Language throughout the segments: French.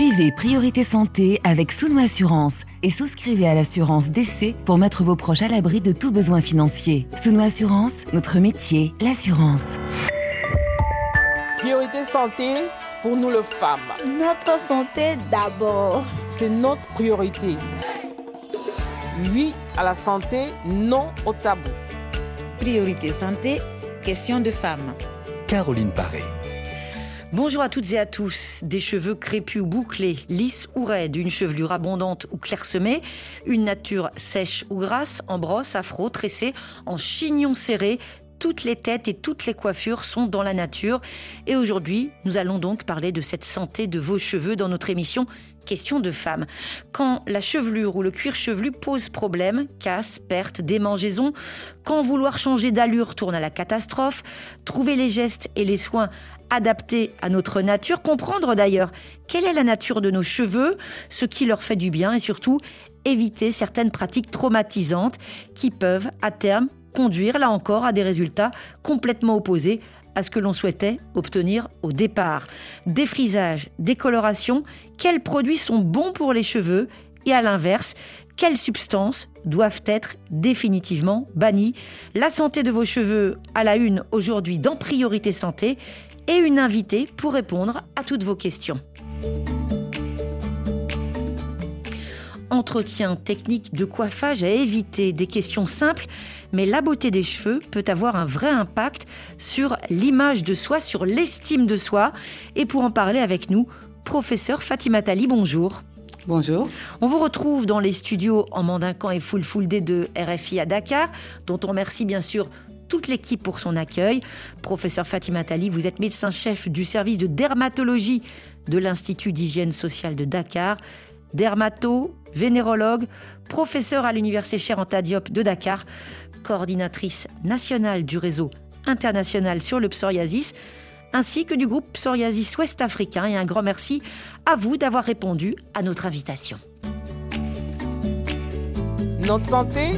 Suivez Priorité Santé avec Sounou Assurance et souscrivez à l'assurance d'essai pour mettre vos proches à l'abri de tout besoin financier. Sounou Assurance, notre métier, l'assurance. Priorité Santé pour nous les femmes. Notre santé d'abord. C'est notre priorité. Oui à la santé, non au tabou. Priorité santé, question de femmes. Caroline Paré. Bonjour à toutes et à tous. Des cheveux crépus ou bouclés, lisses ou raides, une chevelure abondante ou clairsemée, une nature sèche ou grasse, en brosse, afro, tressée, en chignon serré, toutes les têtes et toutes les coiffures sont dans la nature. Et aujourd'hui, nous allons donc parler de cette santé de vos cheveux dans notre émission Question de femmes. Quand la chevelure ou le cuir chevelu pose problème, casse, perte, démangeaison, quand vouloir changer d'allure tourne à la catastrophe, trouver les gestes et les soins adaptés à notre nature, comprendre d'ailleurs quelle est la nature de nos cheveux, ce qui leur fait du bien et surtout éviter certaines pratiques traumatisantes qui peuvent à terme conduire là encore à des résultats complètement opposés à ce que l'on souhaitait obtenir au départ. Défrisage, décoloration, quels produits sont bons pour les cheveux et à l'inverse, quelles substances doivent être définitivement bannies? La santé de vos cheveux à la une aujourd'hui dans Priorité Santé et une invitée pour répondre à toutes vos questions. Entretien technique de coiffage à éviter, des questions simples, mais la beauté des cheveux peut avoir un vrai impact sur l'image de soi, sur l'estime de soi. Et pour en parler avec nous, professeur Fatima Tali, bonjour. Bonjour. On vous retrouve dans les studios en Mandincan et Full Full D de RFI à Dakar, dont on remercie bien sûr toute l'équipe pour son accueil. Professeur Fatima Tali, vous êtes médecin-chef du service de dermatologie de l'Institut d'hygiène sociale de Dakar, dermato, vénérologue, professeur à l'Université Cheikh Diop de Dakar, coordinatrice nationale du réseau international sur le psoriasis, ainsi que du groupe Psoriasis Ouest Africain. Et un grand merci à vous d'avoir répondu à notre invitation. Notre santé,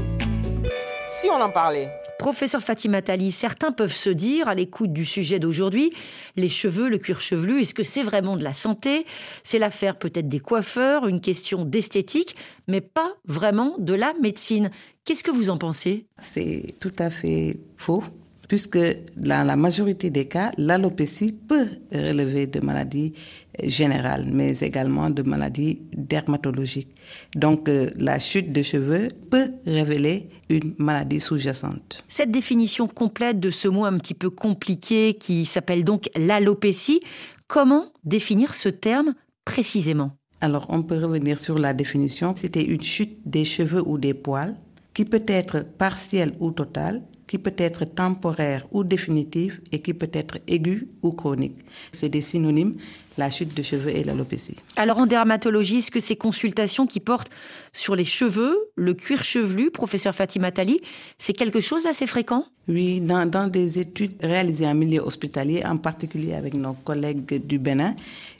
si on en parlait. Professeur Fatima Tali, certains peuvent se dire, à l'écoute du sujet d'aujourd'hui, les cheveux, le cuir chevelu, est-ce que c'est vraiment de la santé? C'est l'affaire peut-être des coiffeurs, une question d'esthétique, mais pas vraiment de la médecine. Qu'est-ce que vous en pensez? C'est tout à fait faux puisque dans la majorité des cas, l'alopécie peut relever de maladies générales, mais également de maladies dermatologiques. Donc euh, la chute de cheveux peut révéler une maladie sous-jacente. Cette définition complète de ce mot un petit peu compliqué qui s'appelle donc l'alopécie, comment définir ce terme précisément? Alors, on peut revenir sur la définition. C'était une chute des cheveux ou des poils qui peut être partielle ou totale, qui peut être temporaire ou définitive et qui peut être aiguë ou chronique. C'est des synonymes, la chute de cheveux et l'alopécie. Alors en dermatologie, est-ce que ces consultations qui portent sur les cheveux, le cuir chevelu, professeur Fatima Tali, c'est quelque chose d'assez fréquent? Oui, dans, dans des études réalisées en milieu hospitalier, en particulier avec nos collègues du Bénin,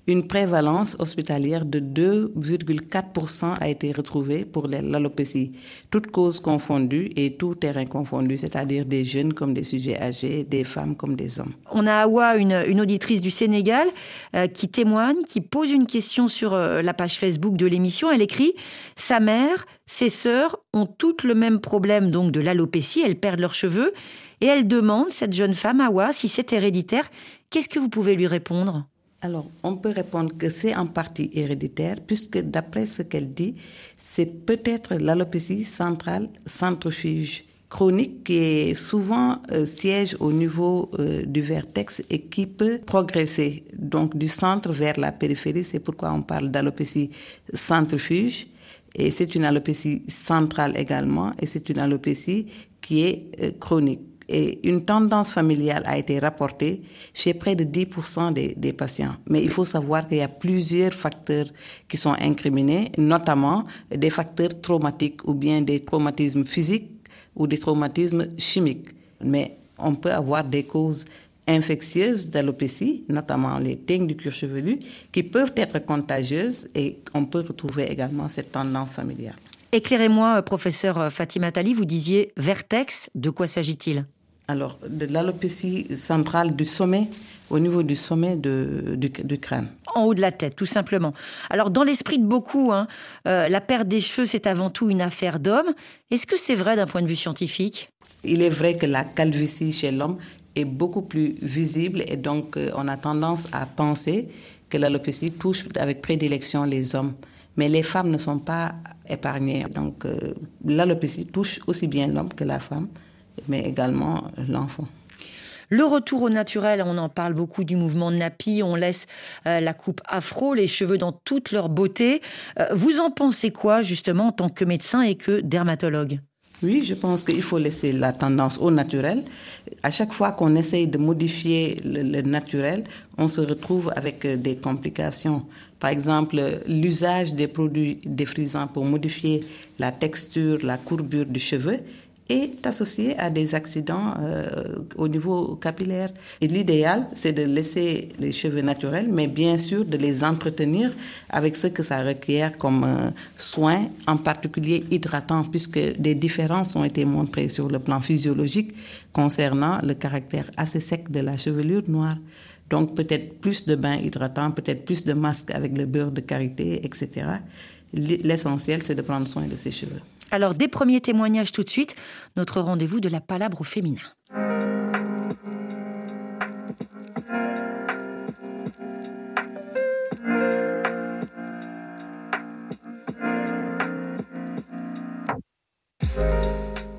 une prévalence hospitalière de 2,4% a été retrouvée pour l'alopécie, toutes causes confondues et tout terrain confondu, c'est-à-dire des jeunes comme des sujets âgés, des femmes comme des hommes. On a Awa, une, une auditrice du Sénégal, euh, qui témoigne, qui pose une question sur euh, la page Facebook de l'émission. Elle écrit Sa mère, ses sœurs ont toutes le même problème donc de l'alopécie, elles perdent leurs cheveux, et elle demande, cette jeune femme, Awa, si c'est héréditaire. Qu'est-ce que vous pouvez lui répondre? Alors, on peut répondre que c'est en partie héréditaire, puisque d'après ce qu'elle dit, c'est peut-être l'alopécie centrale centrifuge chronique qui est souvent euh, siège au niveau euh, du vertex et qui peut progresser donc du centre vers la périphérie. C'est pourquoi on parle d'alopécie centrifuge. Et c'est une alopécie centrale également, et c'est une alopécie qui est euh, chronique et une tendance familiale a été rapportée chez près de 10% des, des, patients. Mais il faut savoir qu'il y a plusieurs facteurs qui sont incriminés, notamment des facteurs traumatiques ou bien des traumatismes physiques ou des traumatismes chimiques. Mais on peut avoir des causes infectieuses d'alopécie, notamment les teignes du cuir chevelu, qui peuvent être contagieuses et on peut retrouver également cette tendance familiale. Éclairez-moi, euh, professeur euh, Fatima Tali, vous disiez vertex, de quoi s'agit-il? Alors, de l'alopécie centrale du sommet au niveau du sommet de, du, crâne. En haut de la tête, tout simplement. Alors, dans l'esprit de beaucoup, hein, euh, la perte des cheveux, c'est avant tout une affaire d'homme. Est-ce que c'est vrai d'un point de vue scientifique? Il est vrai que la calvitie chez l'homme est beaucoup plus visible et donc euh, on a tendance à penser que l'alopécie touche avec prédilection les hommes. Mais les femmes ne sont pas épargnées. Donc euh, l'alopécie touche aussi bien l'homme que la femme, mais également l'enfant. Le retour au naturel, on en parle beaucoup du mouvement Napi, on laisse euh, la coupe afro, les cheveux dans toute leur beauté. vous en pensez quoi justement en tant que médecin et que dermatologue? Oui, je pense qu'il faut laisser la tendance au naturel. À chaque fois qu'on essaye de modifier le, naturel, on se retrouve avec euh, des complications. Par exemple, l'usage des produits défrisants pour modifier la texture, la courbure du cheveu est associé à des accidents euh, au niveau capillaire. L'idéal, c'est de laisser les cheveux naturels, mais bien sûr de les entretenir avec ce que ça requiert comme euh, soins, en particulier hydratants, puisque des différences ont été montrées sur le plan physiologique concernant le caractère assez sec de la chevelure noire. Donc peut-être plus de bains hydratants, peut-être plus de masques avec le beurre de karité, etc. L'essentiel, c'est de prendre soin de ses cheveux. Alors, des premiers témoignages tout de suite, notre rendez-vous de la palabre au féminin.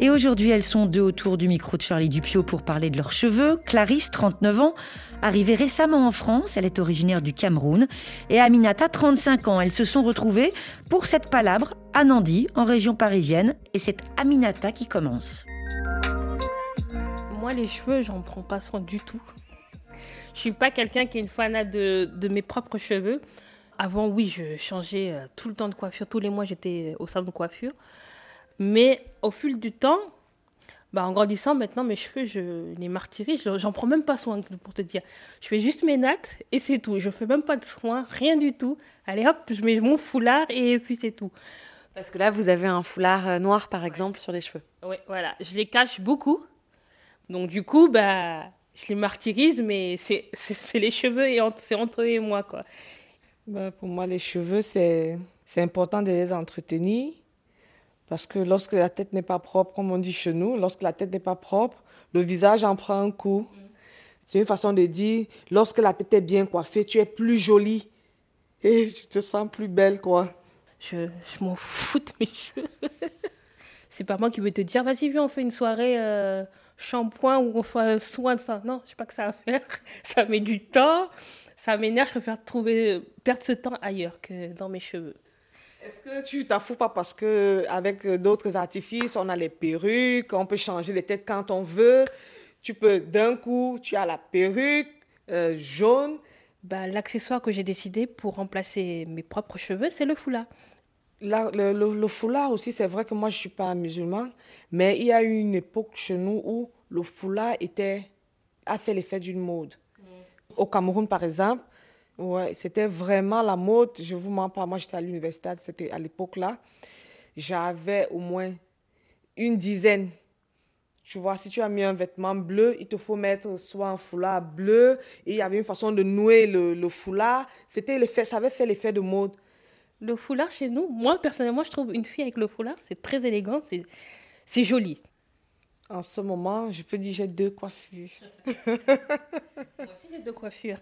Et aujourd'hui, elles sont deux autour du micro de Charlie Dupio pour parler de leurs cheveux. Clarisse, 39 ans, arrivée récemment en France, elle est originaire du Cameroun. Et Aminata, 35 ans. Elles se sont retrouvées pour cette palabre à Nandy, en région parisienne. Et c'est Aminata qui commence. Moi, les cheveux, j'en prends pas soin du tout. Je suis pas quelqu'un qui est une fanat de, de mes propres cheveux. Avant, oui, je changeais euh, tout le temps de coiffure. Tous les mois, j'étais au salon de coiffure. Mais au fil du temps, bah, en grandissant, maintenant, mes cheveux, je les martyrise. J'en prends même pas soin, pour te dire. Je fais juste mes nattes et c'est tout. Je fais même pas de soins, rien du tout. Allez hop, je mets mon foulard et puis c'est tout. Parce que là, vous avez un foulard euh, noir, par exemple, sur les cheveux. Oui, voilà. Je les cache beaucoup. Donc, du coup, bah, je les martyrise, mais c'est les cheveux et c'est entre eux et moi, quoi. Bah, pour moi, les cheveux, c'est important de les entretenir parce que lorsque la tête n'est pas propre, comme on dit chez nous, lorsque la tête n'est pas propre, le visage en prend un coup. C'est une façon de dire, lorsque la tête est bien coiffée, tu es plus jolie et tu te sens plus belle, quoi. Je, je m'en fous de mes cheveux. c'est pas moi qui vais te dire, vas-y, viens, on fait une soirée euh, shampoing ou on fait soin de ça. Non, je sais pas que ça va faire. Ça met du temps, ça m'énerve, je préfère trouver, perdre ce temps ailleurs que dans mes cheveux. Est-ce que tu t'en fous pas parce que avec d'autres artifices, on a les perruques, on peut changer les têtes quand on veut? Tu peux d'un coup, tu as la perruque euh, jaune. Bah, l'accessoire que j'ai décidé pour remplacer mes propres cheveux, c'est le foulard. le, foulard aussi, c'est vrai que moi, je ne suis pas musulmane, mais il y a eu une époque chez nous où le foulard était, a fait l'effet d'une mode. Mm. Au Cameroun, par exemple, Ouais, c'était vraiment la mode. Je vous mens pas. Moi, j'étais à l'université, c'était à l'époque là. J'avais au moins une dizaine. Tu vois, si tu as mis un vêtement bleu, il te faut mettre soit un foulard bleu. Et il y avait une façon de nouer le, foulard. C'était l'effet, ça avait fait l'effet de mode. Le foulard chez nous, moi personnellement, je trouve une fille avec le foulard, c'est très élégant, c'est joli. En ce moment, je peux dire j'ai deux coiffures. Moi aussi, j'ai deux coiffures.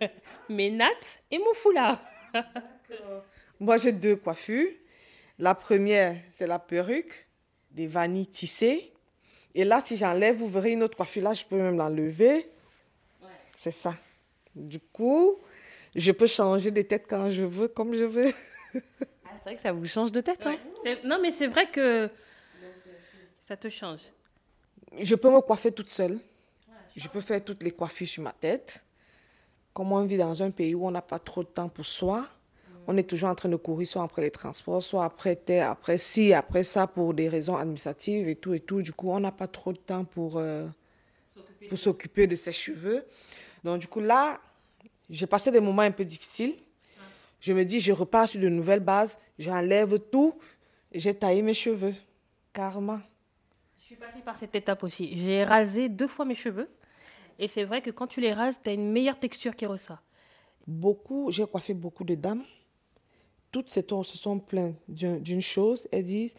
Mes nattes et mon foulard. Moi, j'ai deux coiffures. La première, c'est la perruque, des vanilles tissées. Et là, si j'enlève, vous verrez une autre coiffure. Là, je peux même l'enlever. Ouais. C'est ça. Du coup, je peux changer de tête quand je veux, comme je veux. Ah, c'est vrai que ça vous change de tête. Hein? Non, mais c'est vrai que ça te change je peux me coiffer toute seule. Je peux faire toutes les coiffures sur ma tête. Comme on vit dans un pays où on n'a pas trop de temps pour soi, on est toujours en train de courir soit après les transports, soit après terre, après ci, après ça, pour des raisons administratives et tout et tout. Du coup, on n'a pas trop de temps pour, euh, pour s'occuper de ses cheveux. Donc, du coup, là, j'ai passé des moments un peu difficiles. Je me dis, je repars sur de nouvelles bases, j'enlève tout, j'ai taillé mes cheveux, carrément suis passée par cette étape aussi. J'ai rasé deux fois mes cheveux Et c'est vrai que quand tu les rases, tu as une meilleure texture qui ressort. Beaucoup, j'ai coiffé beaucoup de dames. Toutes se sont plaintes d'une chose. Elles disent,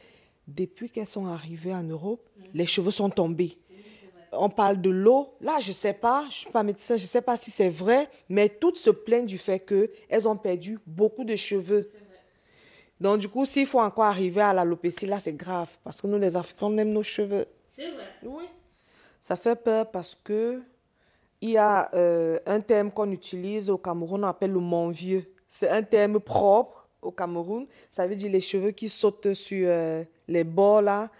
depuis qu'elles sont arrivées en Europe, les cheveux sont tombés. On parle de l'eau. Là, je ne sais pas, je ne suis pas médecin, je ne sais pas si c'est vrai, mais toutes se plaignent du fait qu'elles ont perdu beaucoup de cheveux. Donc, du coup, s'il faut encore arriver à l'alopécie, là, c'est grave. Parce que nous, les Africains, on aime nos cheveux. C'est vrai. Oui. Ça fait peur parce que il y a euh, un terme qu'on utilise au Cameroun, on appelle le mon vieux. C'est un terme propre au Cameroun. Ça veut dire les cheveux qui sautent sur euh, les bords là.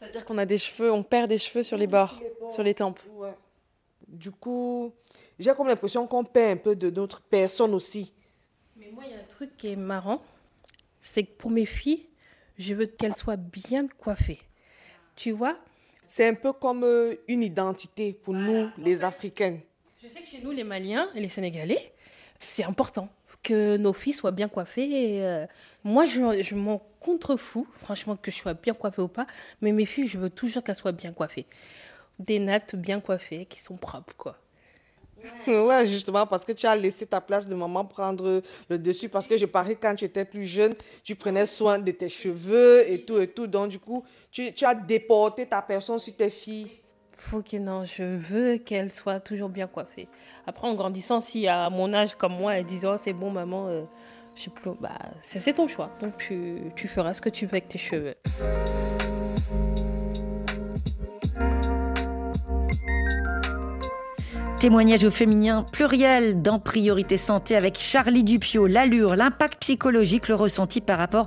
C'est-à-dire qu'on a des cheveux, on perd des cheveux sur les bords, sur les tempes. Ouais. Du coup, j'ai comme l'impression qu'on perd un peu de notre personne aussi. Mais moi, il y a un truc qui est marrant c'est que pour mes filles, je veux qu'elles soient bien coiffées. Tu vois? C'est un peu comme euh, une identité pour nous, les Africains. Je sais que chez nous, les Maliens et les Sénégalais, c'est important que nos filles soient bien coiffées. Euh, moi, je, je m'en contrefous, franchement, que je sois bien coiffée ou pas. Mais mes filles, je veux toujours qu'elles soient bien coiffées. Des nattes bien coiffées, qui sont propres, quoi. Ouais, justement, parce que tu as laissé ta place de maman prendre le dessus. Parce que je parie, quand tu étais plus jeune, tu prenais soin de tes cheveux et tout et tout. Donc, du coup, tu, tu as déporté ta personne sur tes filles. Faut que non, je veux qu'elles soient toujours bien coiffées. Après, en grandissant, si à mon âge comme moi, elles disent Oh, c'est bon, maman, euh, je sais plus. Bah, c'est ton choix. Donc, tu, tu feras ce que tu veux avec tes cheveux. Témoignage au féminin pluriel dans Priorité Santé avec Charlie Dupio, l'allure, l'impact psychologique, le ressenti par rapport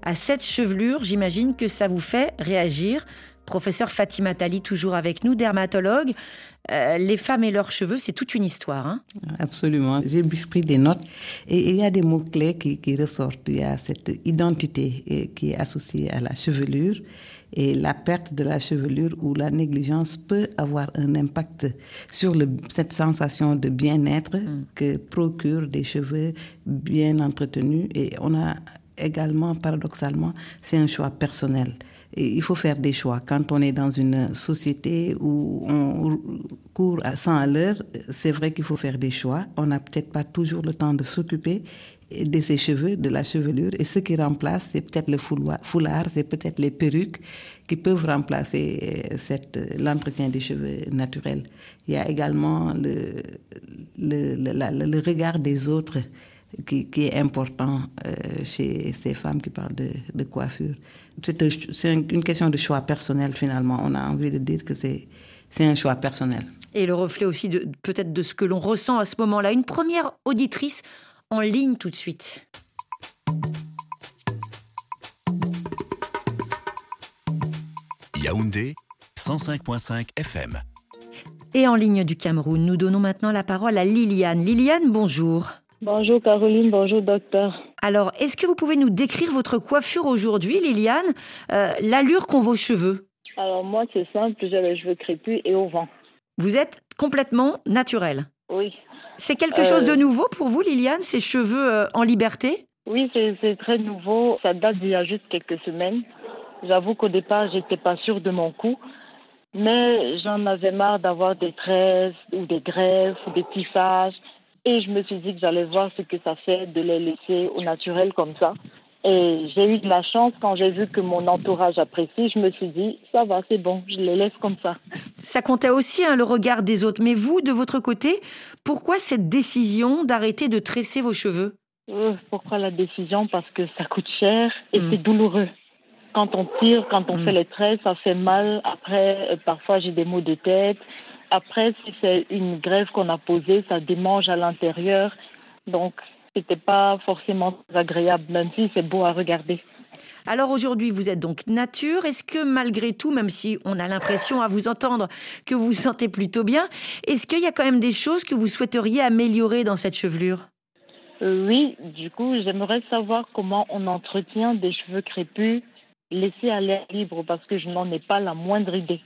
à cette chevelure. J'imagine que ça vous fait réagir. Professeur Fatima Tali, toujours avec nous, dermatologue. Euh, les femmes et leurs cheveux, c'est toute une histoire. Hein Absolument. J'ai pris des notes et il y a des mots-clés qui, qui ressortent. Il y a cette identité qui est associée à la chevelure et la perte de la chevelure ou la négligence peut avoir un impact sur le, cette sensation de bien-être mm. que procurent des cheveux bien entretenus. Et on a également, paradoxalement, c'est un choix personnel. Il faut faire des choix. Quand on est dans une société où on court à 100 à l'heure, c'est vrai qu'il faut faire des choix. On n'a peut-être pas toujours le temps de s'occuper de ses cheveux, de la chevelure. Et ce qui remplace, c'est peut-être le foulard, c'est peut-être les perruques qui peuvent remplacer euh, l'entretien des cheveux naturels. Il y a également le, regard des autres qui, est important euh, chez ces femmes qui parlent de coiffure. C'est une question de choix personnel finalement. On a envie de dire que c'est un choix personnel. Et le reflet aussi de peut-être de ce que l'on ressent à ce moment-là. Une première auditrice en ligne tout de suite. Yaoundé, 105.5 FM. Et en ligne du Cameroun, nous donnons maintenant la parole à Liliane. Liliane, bonjour. Bonjour Caroline, bonjour docteur. Alors, est-ce que vous pouvez nous décrire votre coiffure aujourd'hui, Liliane? Euh, L'allure qu'ont vos cheveux? Alors moi, c'est simple, j'ai les cheveux crépus et au vent. Vous êtes complètement naturelle Oui. C'est quelque chose de euh, nouveau pour vous, Liliane, ces cheveux euh, en liberté? Oui, c'est très nouveau. Ça date d'il y a juste quelques semaines. J'avoue qu'au départ, j'étais pas sûre de mon coup. Mais j'en avais marre d'avoir des tresses ou des greffes ou des tissages. Et je me suis dit que j'allais voir ce que ça fait de les laisser au naturel comme ça. Et j'ai eu de la chance quand j'ai vu que mon entourage apprécie. Je me suis dit, ça va, c'est bon, je les laisse comme ça. Ça comptait aussi hein, le regard des autres. Mais vous, de votre côté, pourquoi cette décision d'arrêter de tresser vos cheveux? Euh, Pourquoi la décision? Parce que ça coûte cher et hmm. c'est douloureux. Quand on tire, quand on hmm. fait les traits, ça fait mal. Après, euh, parfois, j'ai des maux de tête. Après, si c'est une greffe qu'on a posée, ça démange à l'intérieur. Donc, c'était pas forcément agréable, même si c'est beau à regarder. Alors aujourd'hui, vous êtes donc nature. Est-ce que malgré tout, même si on a l'impression à vous entendre que vous vous sentez plutôt bien, est-ce qu'il y a quand même des choses que vous souhaiteriez améliorer dans cette chevelure? Euh, Oui, du coup, j'aimerais savoir comment on entretient des cheveux crépus laissés à l'air libre parce que je n'en ai pas la moindre idée.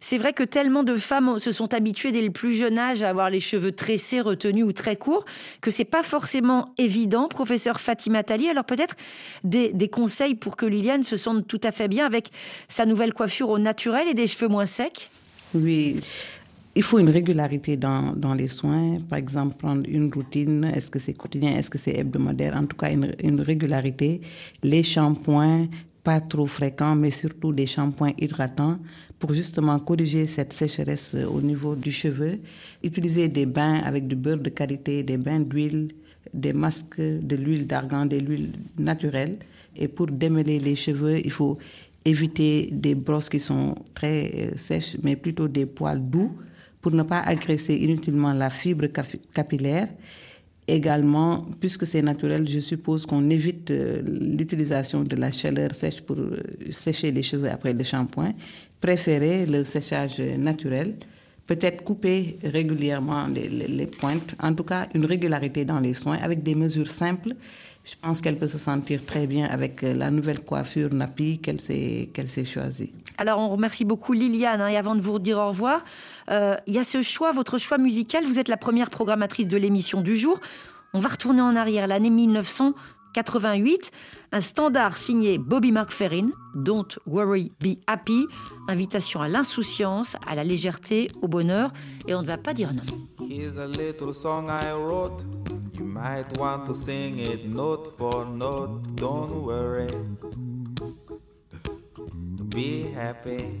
C'est vrai que tellement de femmes se sont habituées dès le plus jeune âge à avoir les cheveux tressés, retenus ou très courts, que c'est pas forcément évident. Professeur Fatima Tali, alors peut-être des, conseils pour que Liliane se sente tout à fait bien avec sa nouvelle coiffure au naturel et des cheveux moins secs? Oui. il faut une régularité dans, dans, les soins. Par exemple, prendre une routine. Est-ce que c'est quotidien? Est-ce que c'est hebdomadaire? En tout cas, une, une régularité. Les shampoings, pas trop fréquents, mais surtout des shampoings hydratants pour justement corriger cette sécheresse au niveau du cheveu. Utiliser des bains avec du beurre de qualité, des bains d'huile, des masques de l'huile d'argan, de l'huile naturelle. Et pour démêler les cheveux, il faut éviter des brosses qui sont très euh, sèches, mais plutôt des poils doux pour ne pas agresser inutilement la fibre capillaire. Également, puisque c'est naturel, je suppose qu'on évite euh, l'utilisation de la chaleur sèche pour euh, sécher les cheveux après le shampoing. Préférez le séchage naturel. Peut-être couper régulièrement les, pointes. En tout cas, une régularité dans les soins avec des mesures simples. Je pense qu'elle peut se sentir très bien avec euh, la nouvelle coiffure nappie qu'elle s'est qu'elle s'est choisie. Alors, on remercie beaucoup Liliane. Hein, et avant de vous dire au revoir, euh, il y a ce choix, votre choix musical. Vous êtes la première programmatrice de l'émission du jour. On va retourner en arrière, l'année 1988. Un standard signé Bobby McFerrin, Don't Worry, Be Happy. Invitation à l'insouciance, à la légèreté, au bonheur. Et on ne va pas dire non. Here's a little song I wrote. You might want to sing it note for note. Don't worry. be happy.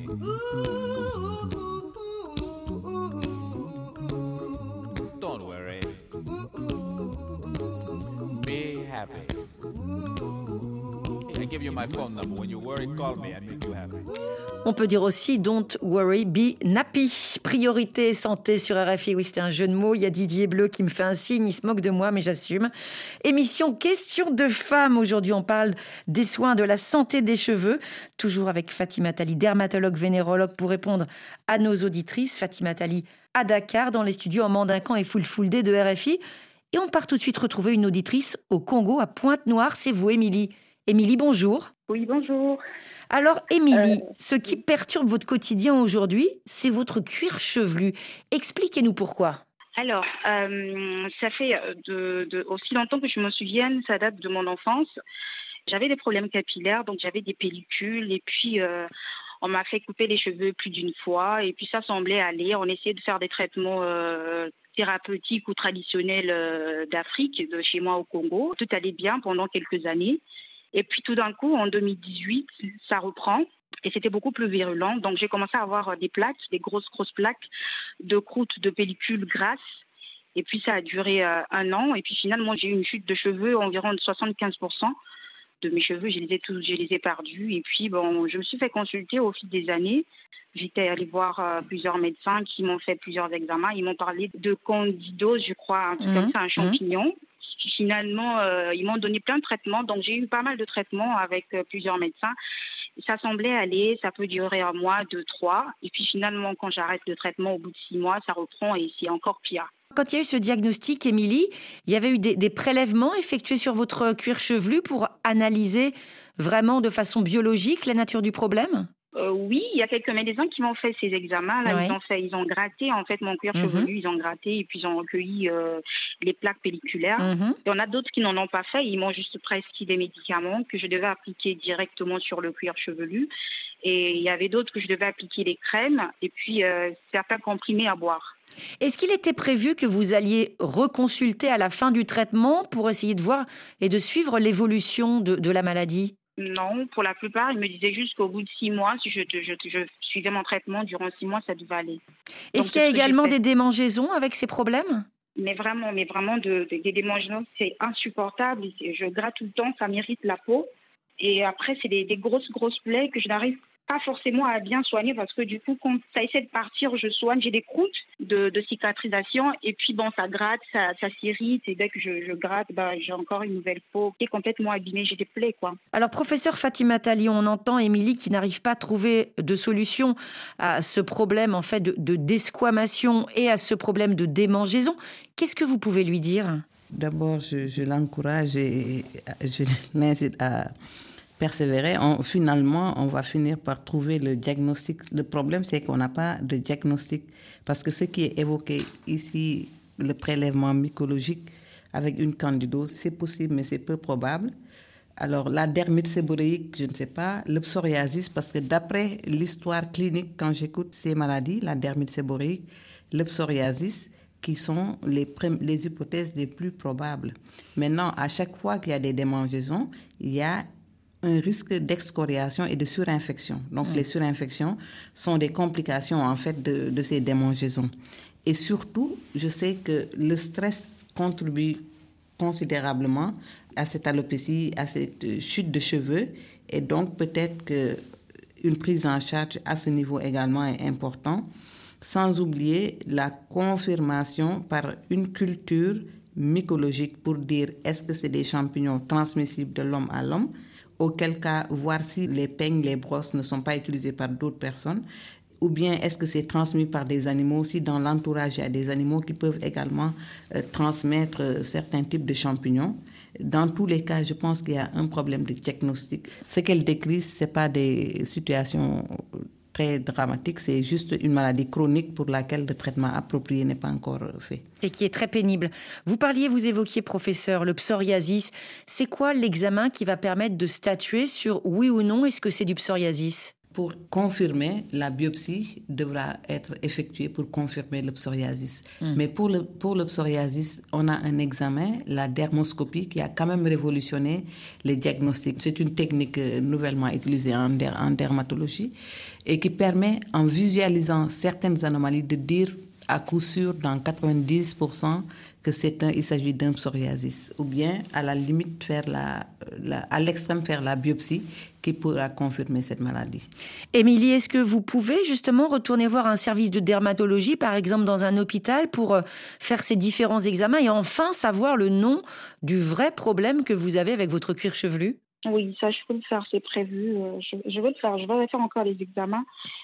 On peut dire aussi Don't worry, be nappy. Priorité santé sur RFI. Oui, c'était un jeu de mots. Il y a Didier Bleu qui me fait un signe. Il se moque de moi, mais j'assume. Émission Question de femmes. Aujourd'hui, on parle des soins de la santé des cheveux. Toujours avec Fatima Tali, dermatologue vénérologue, pour répondre à nos auditrices. Fatima Tali à Dakar, dans les studios en Mandincan et Full Full Day de RFI. Et on part tout de suite retrouver une auditrice au Congo, à Pointe-Noire. C'est vous, Émilie. Émilie, bonjour. Oui, bonjour. Alors, Émilie, euh, ce qui perturbe votre quotidien aujourd'hui, c'est votre cuir chevelu. Expliquez-nous pourquoi. Alors, euh, ça fait euh, de, aussi longtemps que je me souvienne, ça date de mon enfance. J'avais des problèmes capillaires, donc j'avais des pellicules, et puis on m'a fait couper les cheveux plus d'une fois, et puis ça semblait aller. On essayait de faire des traitements thérapeutique ou traditionnelle euh, d'Afrique, de chez moi au Congo. Tout allait bien pendant quelques années. Et puis tout d'un coup, en 2018, ça reprend. Et c'était beaucoup plus virulent. Donc j'ai commencé à avoir des plaques, des grosses, grosses plaques de croûte de pellicule grasse. Et puis ça a duré euh, un an. Et puis finalement, j'ai eu une chute de cheveux environ de 75% de mes cheveux, je les ai tous, je les ai perdus. Et puis, bon, je me suis fait consulter au fil des années. J'étais allée voir euh, plusieurs médecins qui m'ont fait plusieurs examens. Ils m'ont parlé de candidose, je crois, un truc comme mmh. ça, un mmh. Finalement, euh, ils m'ont donné plein de traitements. Donc, j'ai eu pas mal de traitements avec euh, plusieurs médecins. Ça semblait aller, ça peut durer un mois, deux, trois. Et puis, finalement, quand j'arrête le traitement au bout de six mois, ça reprend et c'est encore pire. Quand il y a eu ce diagnostic, Émilie, il y avait eu des, prélèvements effectués sur votre cuir chevelu pour analyser vraiment de façon biologique la nature du problème? Euh, oui, il y a quelques médecins qui m'ont fait ces examens. Là, Ouais. ils ont fait, ils ont gratté en fait mon cuir Mhm. chevelu, ils ont gratté et puis ils ont recueilli euh, les plaques pelliculaires. Mhm. Il y en a d'autres qui n'en ont pas fait. Ils m'ont juste prescrit des médicaments que je devais appliquer directement sur le cuir chevelu. Et il y avait d'autres que je devais appliquer les crèmes et puis euh, certains comprimés à boire. Est-ce qu'il était prévu que vous alliez reconsulter à la fin du traitement pour essayer de voir et de suivre l'évolution de, de la maladie? Non, pour la plupart, ils me disaient juste qu'au bout de six mois, si je, je- je suivais mon traitement durant six mois, ça devait aller. Est-ce qu'il y a également des démangeaisons avec ces problèmes? Mais vraiment, mais vraiment, de, de- des démangeaisons, c'est insupportable. Je gratte tout le temps, ça m'irrite la peau. Et après, c'est des, des grosses, grosses plaies que je n'arrive pas forcément à bien soigner parce que du coup, quand ça essaie de partir, je soigne. J'ai des croûtes de, de cicatrisation et puis bon, ça gratte, ça, ça s'irrite. Et dès que je, je gratte, bah, j'ai encore une nouvelle peau qui est complètement abîmée. J'ai des plaies, quoi. Alors, professeur Fatima Tali, on entend Émilie qui n'arrive pas à trouver de solution à ce problème en fait de, de desquamation et à ce problème de démangeaison. Qu'est-ce que vous pouvez lui dire? D'abord, je, je l'encourage et je l'incite à persévérer. On- finalement, on va finir par trouver le diagnostic. Le problème, c'est qu'on n'a pas de diagnostic parce que ce qui est évoqué ici, le prélèvement mycologique avec une candidose, c'est possible, mais c'est peu probable. Alors, la dermite séboréique, je ne sais pas. Le psoriasis, parce que d'après l'histoire clinique, quand j'écoute ces maladies, la dermite séboréique, le psoriasis, qui sont les, les hypothèses les plus probables. Maintenant, à chaque fois qu'il y a des démangeaisons, il y a un risque d'excoriation et de surinfection. Donc, Mm. les surinfections sont des complications, en fait, de, de ces démangeaisons. Et surtout, je sais que le stress contribue considérablement à cette alopécie, à cette chute de cheveux. Et donc, peut-être que une prise en charge à ce niveau également est important, sans oublier la confirmation par une culture mycologique pour dire est-ce que c'est des champignons transmissibles de l'homme à l'homme, auquel cas voir si les peignes, les brosses ne sont pas utilisées par d'autres personnes, ou bien est-ce que c'est transmis par des animaux aussi dans l'entourage il y a des animaux qui peuvent également euh, transmettre euh, certains types de champignons. Dans tous les cas, je pense qu'il y a un problème de diagnostic. Ce qu'elle décrit, ce pas des situations très dramatiques, c'est juste une maladie chronique pour laquelle le traitement approprié n'est pas encore fait. et qui est très pénible. Vous parliez, vous évoquiez, professeur, le psoriasis. C'est quoi l'examen qui va permettre de statuer sur oui ou non? Est-ce que c'est du psoriasis? Pour confirmer, la biopsie devra être effectuée pour confirmer le psoriasis. Mm. Mais pour le, pour le psoriasis, on a un examen, la dermoscopie, qui a quand même révolutionné les diagnostics. C'est une technique euh, nouvellement utilisée en, der- en dermatologie et qui permet, en visualisant certaines anomalies, de dire à coup sûr dans 90% que c'est un, il s'agit d'un psoriasis, ou bien à la limite faire la, la- à l'extrême faire la biopsie qui pourra confirmer cette maladie. Émilie, est-ce que vous pouvez justement retourner voir un service de dermatologie, par exemple dans un hôpital, pour euh, faire ces différents examens et enfin savoir le nom du vrai problème que vous avez avec votre cuir chevelu? Oui, ça, je peux le faire, c'est prévu. euh, Je, je vais le faire, je vais faire encore les examens.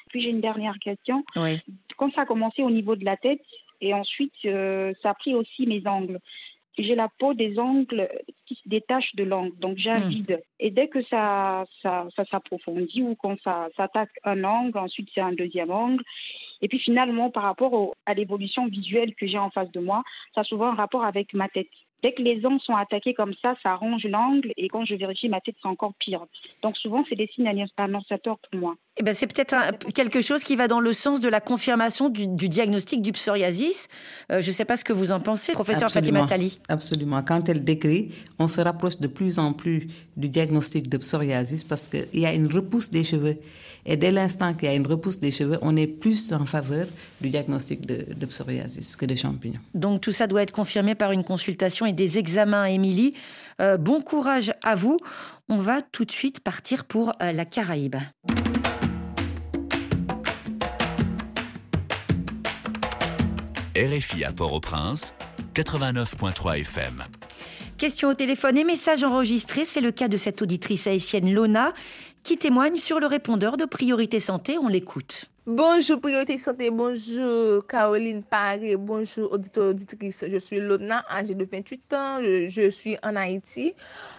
Puis j'ai une dernière question. Oui. Quand ça a commencé au niveau de la tête, et ensuite euh, ça a pris aussi mes ongles. J'ai la peau des ongles qui se détache de l'ongle, donc j'ai un Hmm. vide. Et dès que ça, ça, ça s'approfondit ou quand ça s'attaque un ongle, ensuite c'est un deuxième ongle. Et puis finalement, par rapport au- à l'évolution visuelle que j'ai en face de moi, ça a souvent un rapport avec ma tête. Dès que les ongles sont attaqués comme ça, ça ronge l'angle et quand je vérifie ma tête, c'est encore pire. Donc souvent, c'est des signes annon- annonciateurs pour moi. Eh ben, c'est peut-être quelque chose qui va dans le sens de la confirmation du, du diagnostic du psoriasis. Euh, je ne sais pas ce que vous en pensez, professeur Absolument. Fatima Tali. Absolument. Quand elle décrit, on se rapproche de plus en plus du diagnostic de psoriasis parce qu'il y a une repousse des cheveux. Et dès l'instant qu'il y a une repousse des cheveux, on est plus en faveur du diagnostic de, de psoriasis que de champignons. Donc tout ça doit être confirmé par une consultation et des examens, Émilie. Euh, bon courage à vous. On va tout de suite partir pour euh, la Caraïbe. RFI à Port-au-Prince, 89.3 FM. Question au téléphone et message enregistré. C'est le cas de cette auditrice haïtienne Lona qui témoigne sur le répondeur de Priorité Santé. On l'écoute. Bonjour Priorité Santé, bonjour Caroline Paré, bonjour auditeur auditrice. Je suis Lona, âgée de 28 ans, je, suis en Haïti.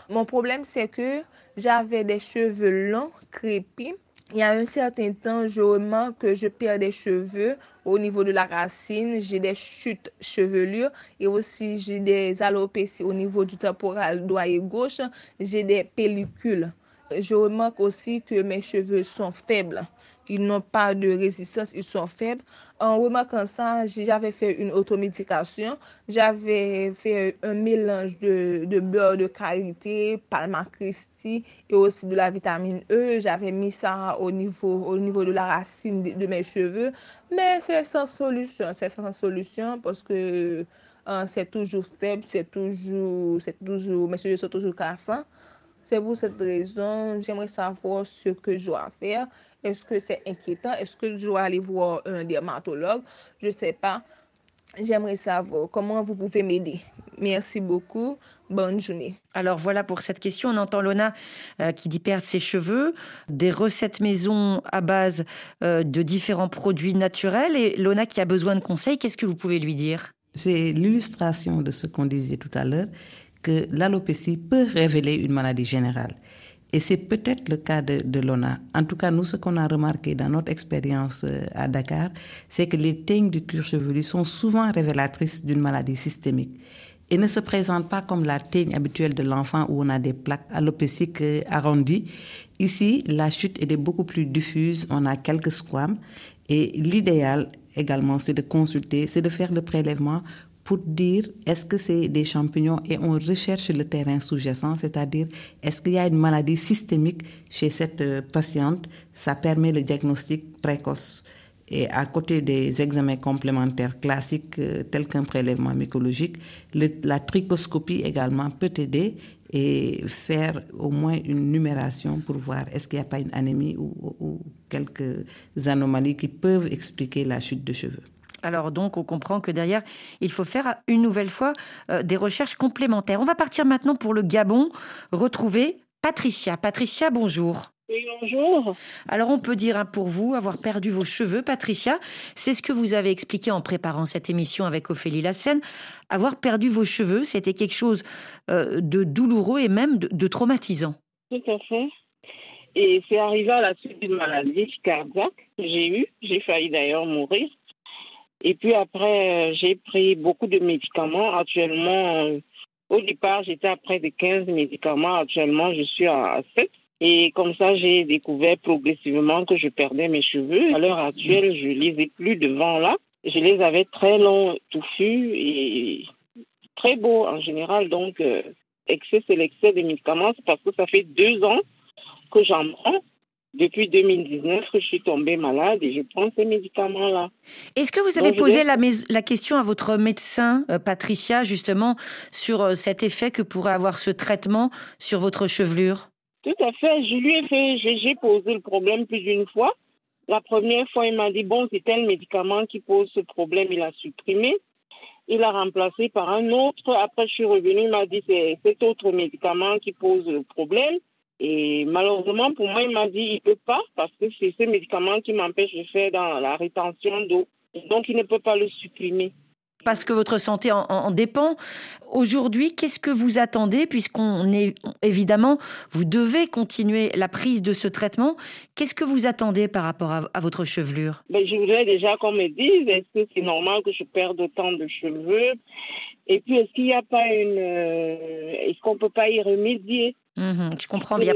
Mon problème c'est que j'avais des cheveux longs, crépus, il y a un certain temps, je remarque que je perds des cheveux au niveau de la racine, j'ai des chutes chevelures et aussi j'ai des alopécies au niveau du temporal droit et gauche, j'ai des pellicules. Je remarque aussi que mes cheveux sont faibles. Ils n'ont pas de résistance, ils sont faibles. En remarquant ça, j'avais fait une automédication. J'avais fait un mélange de, de beurre de karité, palma Christi et aussi de la vitamine E. J'avais mis ça au niveau, au niveau de la racine de, de mes cheveux. Mais c'est sans solution. C'est sans solution parce que hein, c'est toujours faible, c'est toujours, toujours... Mes cheveux sont toujours cassants. C'est pour cette raison, j'aimerais savoir ce que je dois faire. Est-ce que c'est inquiétant? Est-ce que je dois aller voir un dermatologue? Je ne sais pas. J'aimerais savoir comment vous pouvez m'aider. Merci beaucoup. Bonne journée. Alors voilà pour cette question. On entend Lona euh, qui dit perdre ses cheveux, des recettes maison à base euh, de différents produits naturels. Et Lona qui a besoin de conseils, qu'est-ce que vous pouvez lui dire? C'est l'illustration de ce qu'on disait tout à l'heure que l'alopécie peut révéler une maladie générale. Et c'est peut-être le cas de, l'ONA. En tout cas, nous, ce qu'on a remarqué dans notre expérience euh, à Dakar, c'est que les teignes du cuir chevelu sont souvent révélatrices d'une maladie systémique et ne se présentent pas comme la teigne habituelle de l'enfant où on a des plaques alopéciques euh, arrondies. Ici, la chute est beaucoup plus diffuse, on a quelques squames et l'idéal également, c'est de consulter, c'est de faire le prélèvement pour dire est-ce que c'est des champignons et on recherche le terrain sous-jacent, c'est-à-dire est-ce qu'il y a une maladie systémique chez cette euh, patiente? Ça permet le diagnostic précoce. Et à côté des examens complémentaires classiques euh, tels qu'un prélèvement mycologique, la trichoscopie également peut aider et faire au moins une numération pour voir est-ce qu'il n'y a pas une anémie ou, ou quelques anomalies qui peuvent expliquer la chute de cheveux. Alors donc, on comprend que derrière, il faut faire une nouvelle fois euh, des recherches complémentaires. On va partir maintenant pour le Gabon, retrouver Patricia. Patricia, bonjour. Oui, bonjour. Alors on peut dire hein, pour vous avoir perdu vos cheveux, Patricia, c'est ce que vous avez expliqué en préparant cette émission avec Ophélie Lassène. Avoir perdu vos cheveux, c'était quelque chose euh, de douloureux et même de, de traumatisant. Tout à fait. Et c'est arrivé à la suite d'une maladie cardiaque que j'ai eue. J'ai failli d'ailleurs mourir. Et puis après, euh, j'ai pris beaucoup de médicaments. Actuellement, euh, au départ, j'étais à près de 15 médicaments. Actuellement, je suis à 7. Et comme ça, j'ai découvert progressivement que je perdais mes cheveux. À l'heure actuelle, je les ai plus devant là. Je les avais très longs, touffus et très beaux en général. Donc, euh, excès, c'est l'excès des médicaments. C'est parce que ça fait deux ans que j'en prends depuis 2019 je suis tombée malade et je prends ces médicaments-là. Est-ce que vous avez posé la, question à votre médecin, euh, Patricia, justement, sur euh, cet effet que pourrait avoir ce traitement sur votre chevelure? Tout à fait. Je lui ai fait, j'ai posé le problème plus d'une fois. La première fois, il m'a dit, bon, c'est tel médicament qui pose ce problème, il a supprimé. Il a remplacé par un autre. Après, je suis revenue, il m'a dit, c'est cet autre médicament qui pose le problème. Et malheureusement, pour moi, il m'a dit il ne peut pas parce que c'est ce médicament qui m'empêche de faire dans la rétention d'eau. Donc, il ne peut pas le supprimer. Parce que votre santé en, dépend. Aujourd'hui, qu'est-ce que vous attendez puisqu'on est évidemment, vous devez continuer la prise de ce traitement. Qu'est-ce que vous attendez par rapport à, votre chevelure? Ben, Je voudrais déjà qu'on me dise est-ce que c'est normal que je perde autant de cheveux? Et puis, est-ce qu'il n'y a pas une. Euh, est-ce qu'on ne peut pas y remédier? Mhm, je comprends bien.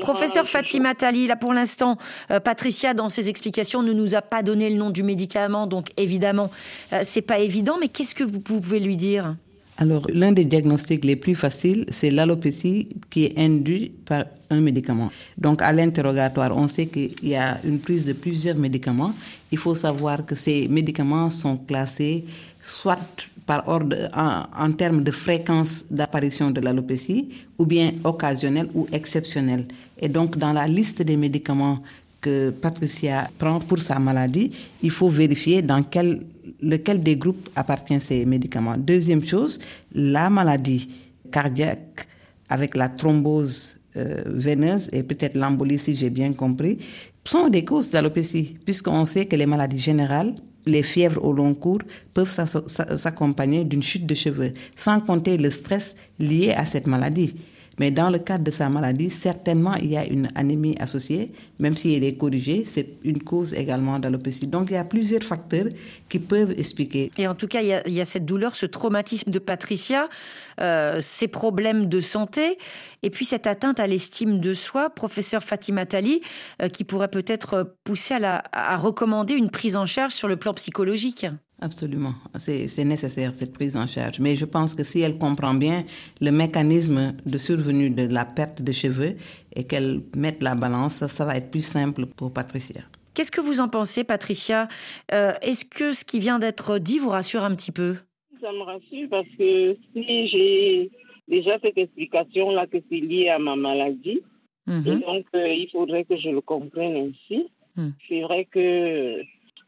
professeur Fatima Tali, là pour l'instant, euh, Patricia, dans ses explications, ne nous a pas donné le nom du médicament, donc évidemment, euh, c'est pas évident. Mais qu'est-ce que vous pouvez lui dire? Alors, l'un des diagnostics les plus faciles, c'est l'alopécie qui est induite par un médicament. Donc, à l'interrogatoire, on sait qu'il y a une prise de plusieurs médicaments. Il faut savoir que ces médicaments sont classés soit par ordre en, termes de fréquence d'apparition de l'alopécie, ou bien occasionnelle ou exceptionnelle. Et donc, dans la liste des médicaments que Patricia prend pour sa maladie, il faut vérifier dans quel, lequel des groupes appartient ces médicaments. Deuxième chose, la maladie cardiaque avec la thrombose euh, veineuse et peut-être l'embolie, si j'ai bien compris, sont des causes d'alopécie, puisqu'on sait que les maladies générales les fièvres au long cours peuvent s'accompagner d'une chute de cheveux, sans compter le stress lié à cette maladie. Mais dans le cadre de sa maladie, certainement, il y a une anémie associée, même si elle est corrigée, c'est une cause également d'alopécie. Donc, il y a plusieurs facteurs qui peuvent expliquer. Et en tout cas, il y a, cette douleur, ce traumatisme de Patricia, euh, ces problèmes de santé, et puis cette atteinte à l'estime de soi, professeur Fatima Tali, euh, qui pourrait peut-être pousser à, la, à recommander une prise en charge sur le plan psychologique. Absolument, c'est nécessaire cette prise en charge. Mais je pense que si elle comprend bien le mécanisme de survenue de la perte de cheveux et qu'elle mette la balance, ça, ça va être plus simple pour Patricia. Qu'est-ce que vous en pensez, Patricia? Euh, Est-ce que ce qui vient d'être dit vous rassure un petit peu? Ça me rassure parce que si j'ai déjà cette explication-là que c'est lié à ma maladie, Mhm. et donc euh, il faudrait que je le comprenne ainsi. Mm. C'est vrai que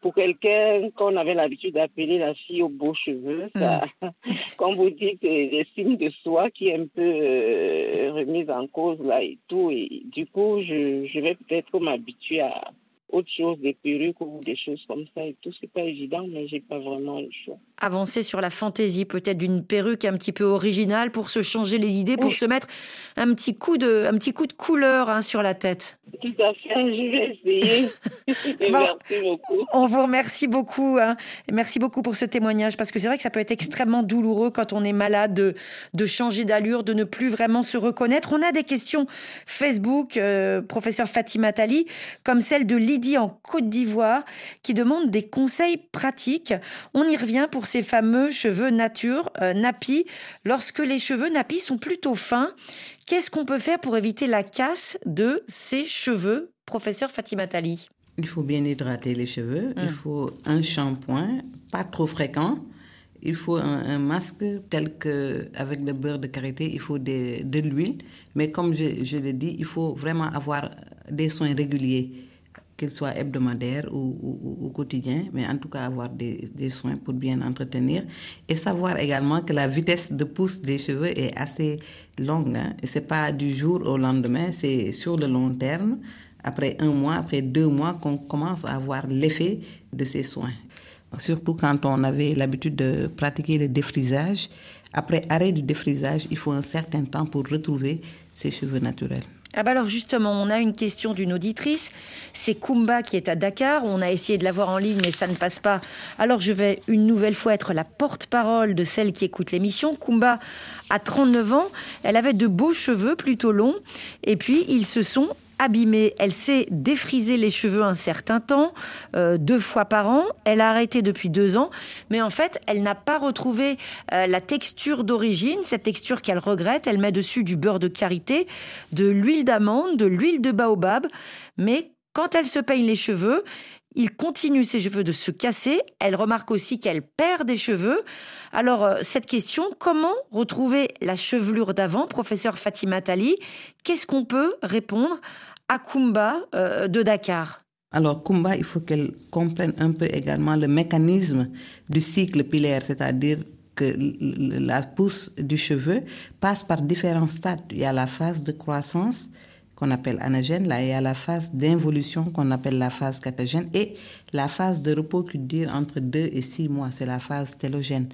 pour quelqu'un qu'on avait l'habitude d'appeler la fille aux beaux cheveux, ça, comme vous dites, c'est des signes de soi qui est un peu euh, remise en cause là et tout. Et du coup, je, je vais peut-être m'habituer à autre chose, des perruques ou des choses comme ça et tout. C'est pas évident, mais j'ai pas vraiment le choix. Avancer sur la fantaisie, peut-être d'une perruque un petit peu originale pour se changer les idées, pour Oui. se mettre un petit coup de, un petit coup de couleur hein, sur la tête. Tout à fait, je vais essayer. Et Bon. Merci beaucoup. On vous remercie beaucoup. hein. Merci beaucoup pour ce témoignage parce que c'est vrai que ça peut être extrêmement douloureux quand on est malade de, de changer d'allure, de ne plus vraiment se reconnaître. On a des questions Facebook, euh, professeur Fatima Tali, comme celle de Lydie en Côte d'Ivoire qui demande des conseils pratiques. On y revient pour ces fameux cheveux nature, euh. Lorsque les cheveux nappies sont plutôt fins, qu'est-ce qu'on peut faire pour éviter la casse de ces cheveux, professeur Fatima Tali? Il faut bien hydrater les cheveux. Il Mm. faut un shampoing, pas trop fréquent. Il faut un, un masque tel que avec le beurre de karité, il faut des- de l'huile. Mais comme je, je l'ai dit, il faut vraiment avoir des soins réguliers, qu'ils soient hebdomadaires ou, ou- ou- quotidiens, mais en tout cas avoir des, soins pour bien entretenir. Et savoir également que la vitesse de pousse des cheveux est assez longue. Hein? Et c'est pas du jour au lendemain, c'est sur le long terme après un mois, après deux mois, qu'on commence à avoir l'effet de ces soins. Surtout quand on avait l'habitude de pratiquer le défrisage. Après arrêt du défrisage, il faut un certain temps pour retrouver ses cheveux naturels. Ah bah alors justement, on a une question d'une auditrice. C'est Kumba qui est à Dakar. On a essayé de la voir en ligne, mais ça ne passe pas. Alors je vais une nouvelle fois être la porte-parole de celle qui écoute l'émission. Kumba a 39 ans. Elle avait de beaux cheveux plutôt longs. Et puis, ils se sont abîmés. Elle s'est défrisé les cheveux un certain temps, euh, deux fois par an. Elle a arrêté depuis deux ans. Mais en fait, elle n'a pas retrouvé euh, la texture d'origine, cette texture qu'elle regrette. Elle met dessus du beurre de karité, de l'huile d'amande, de l'huile de baobab. Mais quand elle se peigne les cheveux, il continue ses cheveux de se casser. Elle remarque aussi qu'elle perd des cheveux. Alors, euh, cette question, comment retrouver la chevelure d'avant, professeur Fatima Tali? Qu'est-ce qu'on peut répondre à Kumba euh, de Dakar Alors, Kumba, il faut qu'elle comprenne un peu également le mécanisme du cycle pilaire, c'est-à-dire que la pousse du cheveu passe par différents stades. Il y a la phase de croissance qu'on appelle anagène, là il y a la phase d'involution qu'on appelle la phase catagène et la phase de repos qui dure entre 2 et 6 mois, c'est la phase télogène.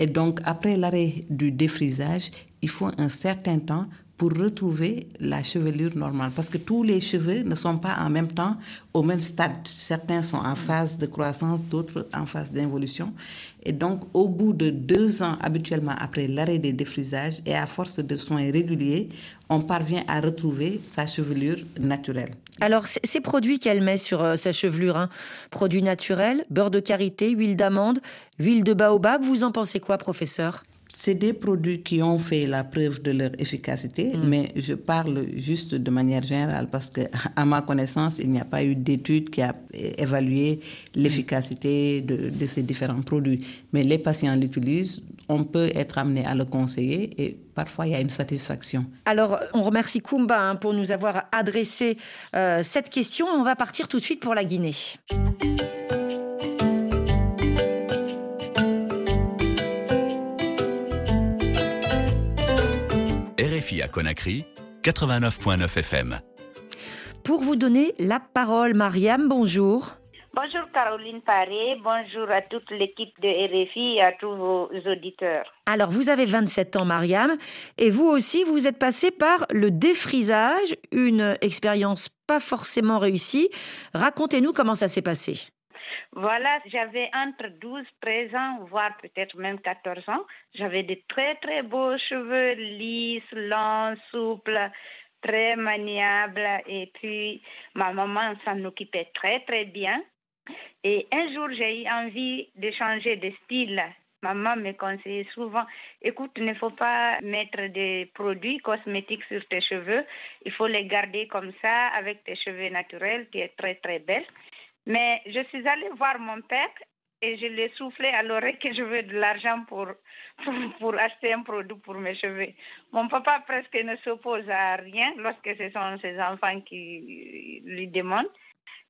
Et donc après l'arrêt du défrisage, il faut un certain temps pour retrouver la chevelure normale. Parce que tous les cheveux ne sont pas en même temps au même stade. Certains sont en phase de croissance, d'autres en phase d'involution. Et donc, au bout de deux ans, habituellement après l'arrêt des défrisages et à force de soins réguliers, on parvient à retrouver sa chevelure naturelle. Alors, ces produits qu'elle met sur euh, sa chevelure, hein, produits naturels, beurre de karité, huile d'amande, huile de baobab, vous en pensez quoi, professeur? C'est des produits qui ont fait la preuve de leur efficacité, mais je parle juste de manière générale parce que, à ma connaissance, il n'y a pas eu d'étude qui a évalué l'efficacité de, de ces différents produits. Mais les patients l'utilisent, on peut être amené à le conseiller et parfois il y a une satisfaction. Alors, on remercie Kumba hein, pour nous avoir adressé euh, cette question. On va partir tout de suite pour la Guinée. À Conakry, 89.9 FM. Pour vous donner la parole, Mariam, bonjour. Bonjour Caroline Paré, bonjour à toute l'équipe de RFI et à tous vos auditeurs. Alors, vous avez 27 ans, Mariam, et vous aussi, vous êtes passée par le défrisage, une expérience pas forcément réussie. Racontez-nous comment ça s'est passé. Voilà, j'avais entre 12, 13 ans, voire peut-être même 14 ans. J'avais de très très beaux cheveux lisses, longs, souples, très maniables. Et puis, ma maman s'en occupait très très bien. Et un jour, j'ai eu envie de changer de style. Maman me conseillait souvent, écoute, il ne faut pas mettre des produits cosmétiques sur tes cheveux. Il faut les garder comme ça, avec tes cheveux naturels, qui est très, très belle. Mais je suis allée voir mon père et je lui ai soufflé à l'oreille que je veux de l'argent pour, pour, pour, acheter un produit pour mes cheveux. Mon papa presque ne s'oppose à rien lorsque ce sont ses enfants qui lui demandent.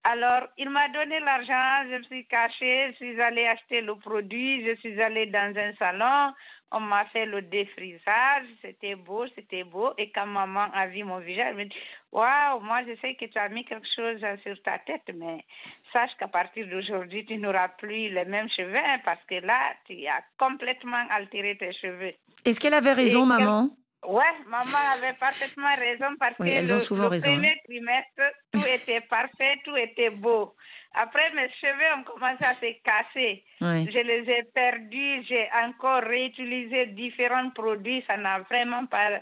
Alors, il m'a donné l'argent, je me suis cachée, je suis allée acheter le produit, je suis allée dans un salon, on m'a fait le défrisage, c'était beau, c'était beau. Et quand maman a vu mon visage, elle me dit, waouh, moi je sais que tu as mis quelque chose sur ta tête, mais sache qu'à partir d'aujourd'hui, tu n'auras plus les mêmes cheveux hein, parce que là, tu as complètement altéré tes cheveux. Est-ce qu'elle avait raison, maman? Ouais, maman avait parfaitement raison parce que le, raison, premier hein. trimestre, tout était parfait, tout était beau. Après, mes cheveux ont commencé à se casser. Je les ai perdus, j'ai encore réutilisé différents produits, ça n'a vraiment pas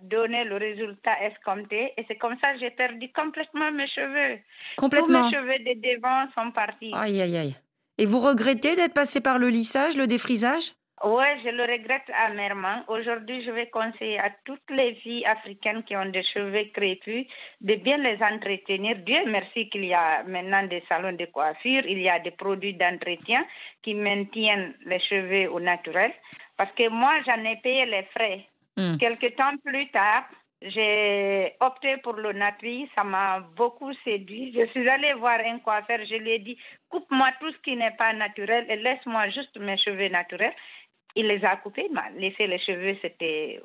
donné le résultat escompté. Et c'est comme ça que j'ai perdu complètement mes cheveux. Complètement. Tous mes cheveux de devant sont partis. Aïe, aïe, aïe. Et vous regrettez d'être passé par le lissage, le défrisage? Oui, je le regrette amèrement. Aujourd'hui, je vais conseiller à toutes les filles africaines qui ont des cheveux crépus de bien les entretenir. Dieu merci qu'il y a maintenant des salons de coiffure, il y a des produits d'entretien qui maintiennent les cheveux au naturel. Parce que moi, j'en ai payé les frais. Hmm. Quelques temps plus tard, j'ai opté pour le natri, ça m'a beaucoup séduit. Je suis allée voir un coiffeur, je lui ai dit, coupe-moi tout ce qui n'est pas naturel et laisse-moi juste mes cheveux naturels il les a coupés, il m'a laissé les cheveux, c'était,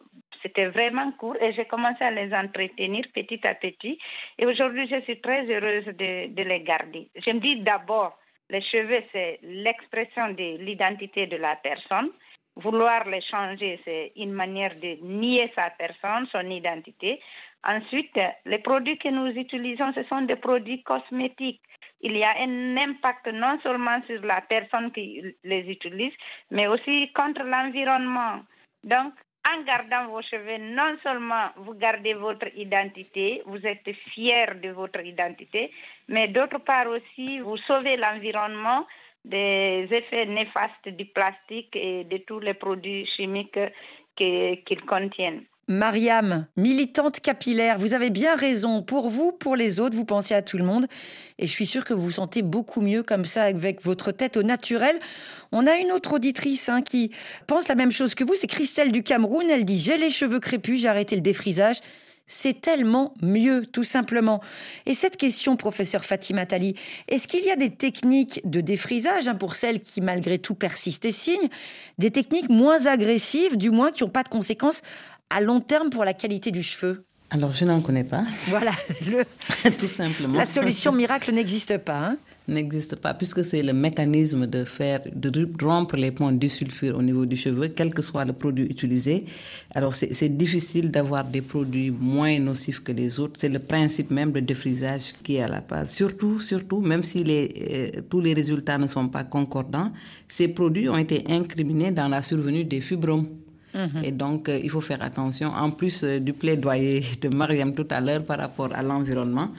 vraiment court et j'ai commencé à les entretenir petit à petit. Et aujourd'hui, je suis très heureuse de les garder. Je me dis d'abord, les cheveux, c'est l'expression de l'identité de la personne. Vouloir les changer, c'est une manière de nier sa personne, son identité. Ensuite, les produits que nous utilisons, ce sont des produits cosmétiques il y a un impact non seulement sur la personne qui les utilise, mais aussi contre l'environnement. Donc, en gardant vos cheveux, non seulement vous gardez votre identité, vous êtes fier de votre identité, mais d'autre part aussi, vous sauvez l'environnement des effets néfastes du plastique et de tous les produits chimiques qu'ils contiennent. Mariam, militante capillaire, vous avez bien raison. Pour vous, pour les autres, vous pensez à tout le monde. Et je suis sûre que vous vous sentez beaucoup mieux comme ça avec votre tête au naturel. On a une autre auditrice hein, qui pense la même chose que vous. C'est Christelle du Cameroun. Elle dit J'ai les cheveux crépus, j'ai arrêté le défrisage. C'est tellement mieux, tout simplement. Et cette question, professeur Fatima Tali, est-ce qu'il y a des techniques de défrisage, hein, pour celles qui malgré tout persistent et signent, des techniques moins agressives, du moins qui n'ont pas de conséquences à long terme pour la qualité du cheveu? Alors, je n'en connais pas. Voilà, le, tout simplement. La solution miracle n'existe pas. Hein n'existe pas, puisque c'est le mécanisme de faire, de rompre les ponts sulfure au niveau du cheveu, quel que soit le produit utilisé. Alors, c'est difficile d'avoir des produits moins nocifs que les autres. C'est le principe même de défrisage qui est à la base. Surtout, surtout, même si les, euh, tous les résultats ne sont pas concordants, ces produits ont été incriminés dans la survenue des fibromes. Mhm. Et donc, euh, il faut faire attention. En plus euh, du plaidoyer de Mariam tout à l'heure par rapport à l'environnement,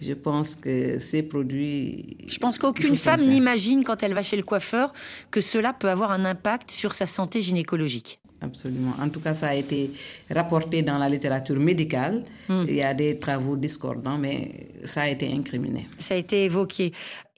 je pense que ces produits. Je pense qu'aucune femme n'imagine quand elle va chez le coiffeur que cela peut avoir un impact sur sa santé gynécologique. Absolument. En tout cas, ça a été rapporté dans la littérature médicale. Hmm. Il y a des travaux discordants, mais ça a été incriminé. Ça a été évoqué.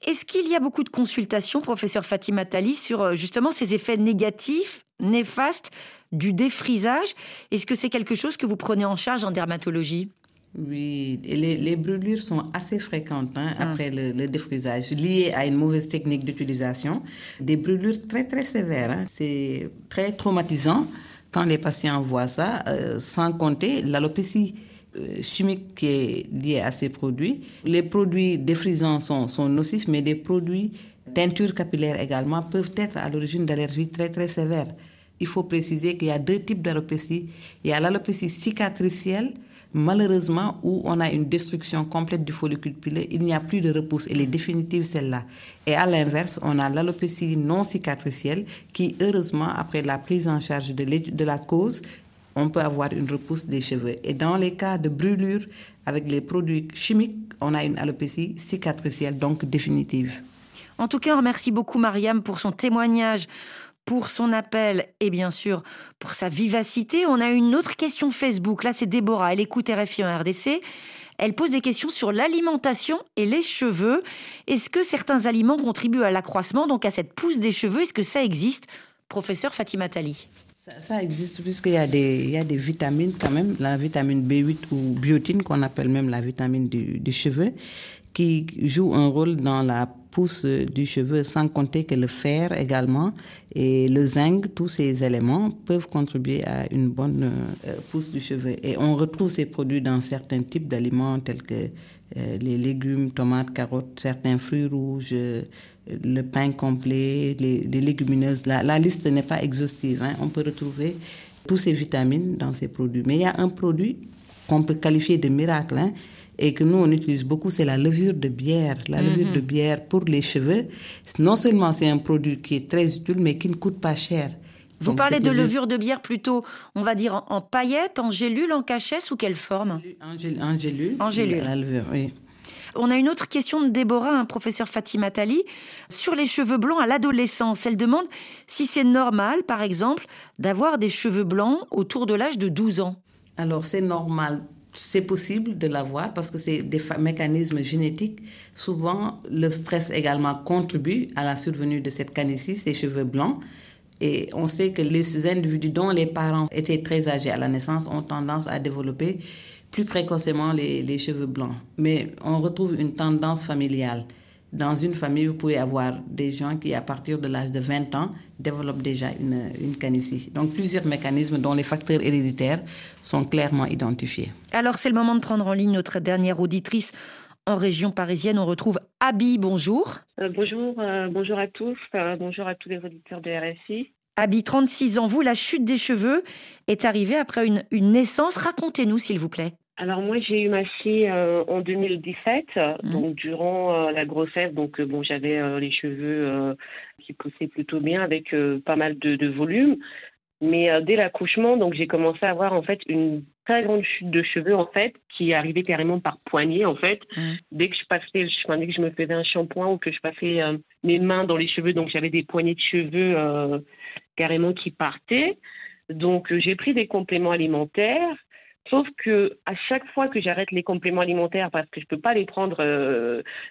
Est-ce qu'il y a beaucoup de consultations, professeur Fatima Tali, sur euh, justement ces effets négatifs, néfastes du défrisage? Est-ce que c'est quelque chose que vous prenez en charge en dermatologie? Oui, les, les, brûlures sont assez fréquentes hein, après le, défrisage, liées à une mauvaise technique d'utilisation. Des brûlures très très sévères, hein. c'est très traumatisant quand les patients voient ça, euh, sans compter l'alopécie euh, chimique qui est lié à ces produits. Les produits défrisants sont, sont nocifs, mais les produits teintures capillaires également peuvent être à l'origine d'allergies très très sévères. Il faut préciser qu'il y a deux types d'alopécie. Il y a l'alopécie cicatricielle, malheureusement, où on a une destruction complète du follicule pileux, il n'y a plus de repousse, elle est définitive celle-là. Et à l'inverse, on a l'alopécie non cicatricielle, qui heureusement, après la prise en charge de, la cause, on peut avoir une repousse des cheveux. Et dans les cas de brûlure avec les produits chimiques, on a une alopécie cicatricielle, donc définitive. En tout cas, on remercie beaucoup Mariam pour son témoignage, pour son appel et bien sûr pour sa vivacité. On a une autre question Facebook. Là, c'est Déborah. Elle écoute RFI en RDC. Elle pose des questions sur l'alimentation et les cheveux. Est-ce que certains aliments contribuent à l'accroissement, donc à cette pousse des cheveux? Est-ce que ça existe? Professeur Fatima Tali. Ça, existe puisqu'il y, a des, y a des vitamines quand même, la vitamine B8 ou biotine qu'on appelle même la vitamine du, du cheveu, qui joue un rôle dans la pousse du cheveu, sans compter que le fer également et le zinc, tous ces éléments peuvent contribuer à une bonne euh, pousse du cheveu. Et on retrouve ces produits dans certains types d'aliments tels que euh, les légumes, tomates, carottes, certains fruits rouges, euh, le pain complet, les, légumineuses. La, liste n'est pas exhaustive. Hein. On peut retrouver tous ces vitamines dans ces produits. Mais il y a un produit qu'on peut qualifier de miracle, hein, et que nous on utilise beaucoup, c'est la levure de bière. La levure de mhm. bière pour les cheveux, non seulement c'est un produit qui est très utile, mais qui ne coûte pas cher. Vous parlez de levure de bière plutôt, on va dire en, paillettes, en gélule, en cachet, sous quelle forme? En, gélule. En gélule. La levure, oui. On a une autre question de Déborah, un professeur Fatima Tali, sur les cheveux blancs à l'adolescence. Elle demande si c'est normal, par exemple, d'avoir des cheveux blancs autour de l'âge de 12 ans. Alors c'est normal c'est possible de l'avoir parce que c'est des mécanismes génétiques. Souvent, le stress également contribue à la survenue de cette canicie, ces cheveux blancs. Et on sait que les individus dont les parents étaient très âgés à la naissance ont tendance à développer plus précocement les, les cheveux blancs. Mais on retrouve une tendance familiale dans une famille, vous pouvez avoir des gens qui, à partir de l'âge de 20 ans, développent déjà une, une canicie. Donc, plusieurs mécanismes dont les facteurs héréditaires sont clairement identifiés. Alors, c'est le moment de prendre en ligne notre dernière auditrice en région parisienne. On retrouve Abby. Bonjour. Euh, bonjour, euh, bonjour à tous. Euh, bonjour à tous les auditeurs de RSI. Abby, 36 ans. Vous, la chute des cheveux est arrivée après une, une naissance. Racontez-nous, s'il vous plaît. Alors moi j'ai eu ma fille euh, en 2017, mmh. donc durant euh, la grossesse, donc euh, bon j'avais les cheveux qui poussaient plutôt bien avec pas mal de, volume, mais dès l'accouchement donc j'ai commencé à avoir en fait une très grande chute de cheveux en fait qui arrivait carrément par poignée en fait. Mmh. Dès que je passais, dès que je me faisais un shampoing ou que je passais mes mains dans les cheveux, donc j'avais des poignées de cheveux carrément qui partaient. Donc j'ai pris des compléments alimentaires. Sauf que à chaque fois que j'arrête les compléments alimentaires parce que je ne peux pas les prendre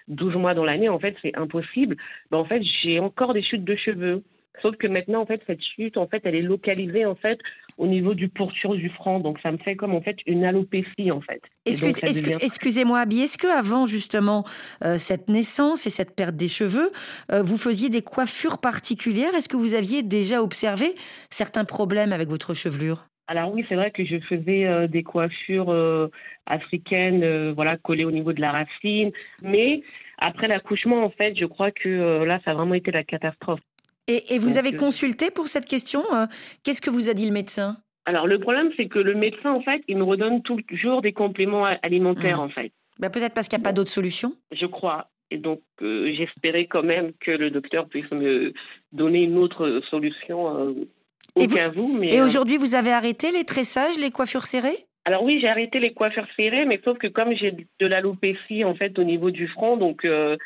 12 euh, mois dans l'année, en fait, c'est impossible. Ben, en fait, j'ai encore des chutes de cheveux. Sauf que maintenant, en fait, cette chute, en fait, elle est localisée, en fait, au niveau du pourtour du front. Donc, ça me fait comme, en fait, une alopécie, en fait. Excusez-moi, Abby, est-ce que avant justement euh, cette naissance et cette perte des cheveux, euh, vous faisiez des coiffures particulières? Est-ce que vous aviez déjà observé certains problèmes avec votre chevelure? Alors oui, c'est vrai que je faisais euh, des coiffures euh, africaines, euh, voilà, collées au niveau de la racine. Mais après l'accouchement, en fait, je crois que là, ça a vraiment été la catastrophe. Et, vous avez consulté pour cette question Qu'est-ce que vous a dit le médecin? Alors le problème, c'est que le médecin, en fait, il me redonne toujours des compléments alimentaires, mmh. en fait. Bah, peut-être parce qu'il n'y a pas d'autre solution Je crois. Et donc, j'espérais quand même que le docteur puisse me donner une autre solution et, et euh, aujourd'hui, vous avez arrêté les tressages, les coiffures serrées? Alors oui, j'ai arrêté les coiffures serrées, mais sauf que comme j'ai de l'alopécie en fait au niveau du front, donc euh,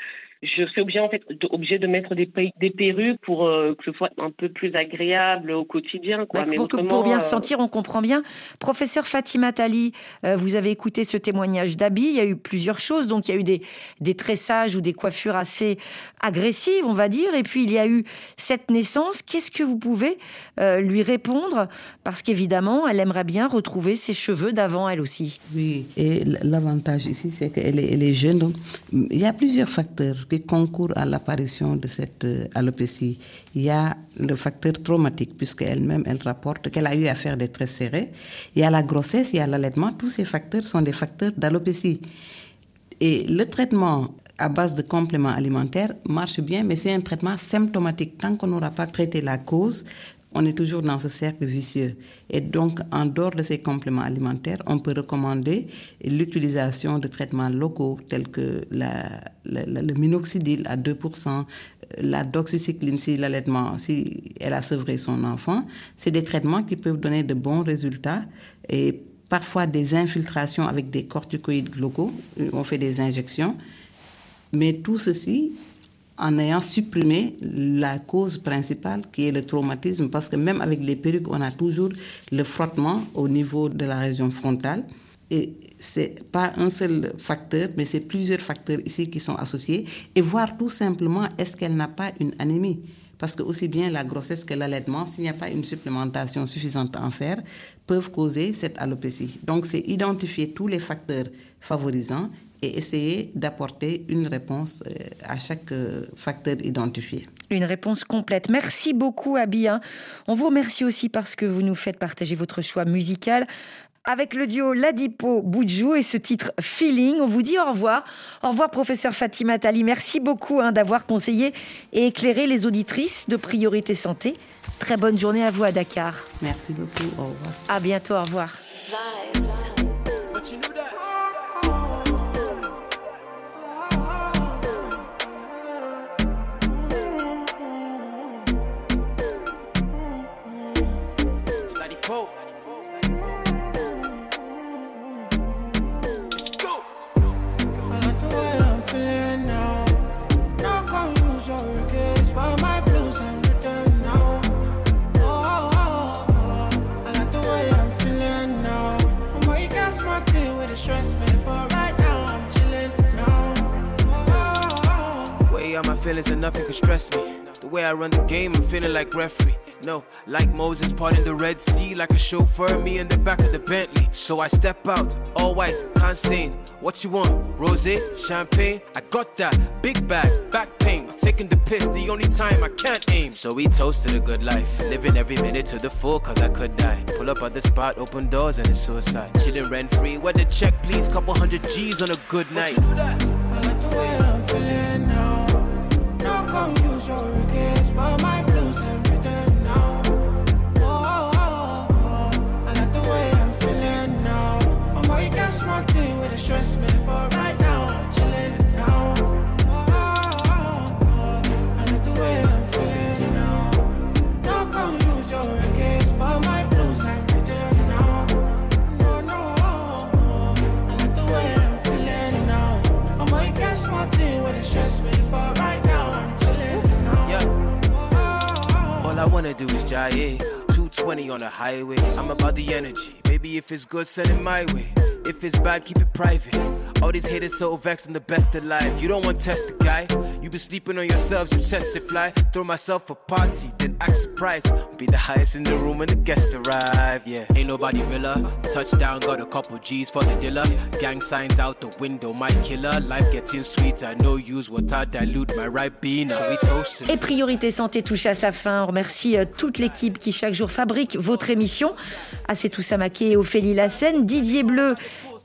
je suis obligée en fait de, de mettre des, des perruques pour euh, que ce soit un peu plus agréable au quotidien. Quoi. Pour, pour, bien se sentir, on comprend bien. Professeur Fatima Tali, vous avez écouté ce témoignage d'Abi. Il y a eu plusieurs choses. Donc il y a eu des, des tressages ou des coiffures assez agressives, on va dire. Et puis il y a eu cette naissance. Qu'est-ce que vous pouvez euh, lui répondre? Parce qu'évidemment, elle aimerait bien retrouver ses cheveux d'avant, elle aussi. Oui, et l'avantage ici, c'est qu'elle est, elle est jeune. Donc, il y a plusieurs facteurs qui concourent à l'apparition de cette euh, alopécie. Il y a le facteur traumatique, puisqu'elle-même, elle rapporte qu'elle a eu à faire des traits serrés. Il y a la grossesse, il y a l'allaitement. Tous ces facteurs sont des facteurs d'alopécie. Et le traitement à base de compléments alimentaires marche bien, mais c'est un traitement symptomatique. Tant qu'on n'aura pas traité la cause, on est toujours dans ce cercle vicieux. Et donc, en dehors de ces compléments alimentaires, on peut recommander l'utilisation de traitements locaux tels que le minoxidil à 2%, la doxycycline si l'allaitement, si elle a sevré son enfant. C'est des traitements qui peuvent donner de bons résultats et parfois des infiltrations avec des corticoïdes locaux. On fait des injections. Mais tout ceci en ayant supprimé la cause principale qui est le traumatisme, parce que même avec les perruques, on a toujours le frottement au niveau de la région frontale. Et c'est pas un seul facteur, mais c'est plusieurs facteurs ici qui sont associés. Et voir tout simplement est-ce qu'elle n'a pas une anémie? Parce que aussi bien la grossesse que l'allaitement, s'il n'y a pas une supplémentation suffisante en fer, peuvent causer cette alopécie. Donc c'est identifier tous les facteurs favorisants et essayer d'apporter une réponse euh, à chaque euh, facteur identifié. Une réponse complète. Merci beaucoup, Abia. On vous remercie aussi parce que vous nous faites partager votre choix musical avec le duo Ladipo Boudjou et ce titre Feeling. On vous dit au revoir. Au revoir, professeur Fatima Tali. Merci beaucoup hein, d'avoir conseillé et éclairé les auditrices de Priorité Santé. Très bonne journée à vous à Dakar. Merci beaucoup. Au revoir. À bientôt. Au revoir. Feelings and nothing can stress me. The way I run the game, I'm feeling like referee. No, like Moses parting the Red Sea, like a chauffeur, me in the back of the Bentley. So I step out, all white, can't stain. What you want? Rose, champagne? I got that. Big bag, back pain. Taking the piss, the only time I can't aim. So we toasted a good life. Living every minute to the full, cause I could die. Pull up at the spot, open doors, and it's suicide. Chilling rent free. Where the check, please? Couple hundred G's on a good night. Stress me, 220 on the highway. I'm about the energy. If it's good, send it my way. If it's bad, keep it private. All these haters so vexed, the best alive. You don't want to test the guy. You been sleeping on yourselves, you test it fly. Throw myself a party, then act surprised. Be the highest in the room when the guests arrive. Yeah, ain't nobody realer. Touchdown, got a couple G's for the dealer. Gang signs out the window, my killer. Life getting sweeter, no use water, dilute my right bean. So we toast. Et Priorité Santé touche à sa fin. On remercie euh, toute l'équipe qui chaque jour fabrique votre émission. Assetou Samaké, Ophélie Lassen, Didier Bleu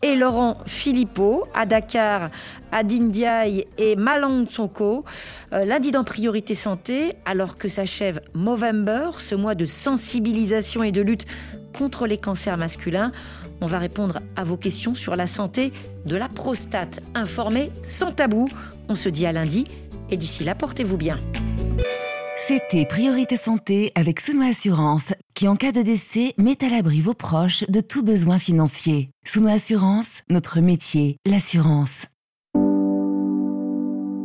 et Laurent Philippot à Dakar, à Dindiaï et Malang Tsonko. Euh, lundi dans Priorité Santé, alors que s'achève Movember, ce mois de sensibilisation et de lutte contre les cancers masculins. On va répondre à vos questions sur la santé de la prostate. Informé sans tabou. On se dit à lundi et d'ici là, portez-vous bien. C'était Priorité Santé avec Souno Assurance, qui en cas de décès met à l'abri vos proches de tout besoin financier. Souno Assurance, notre métier, l'assurance.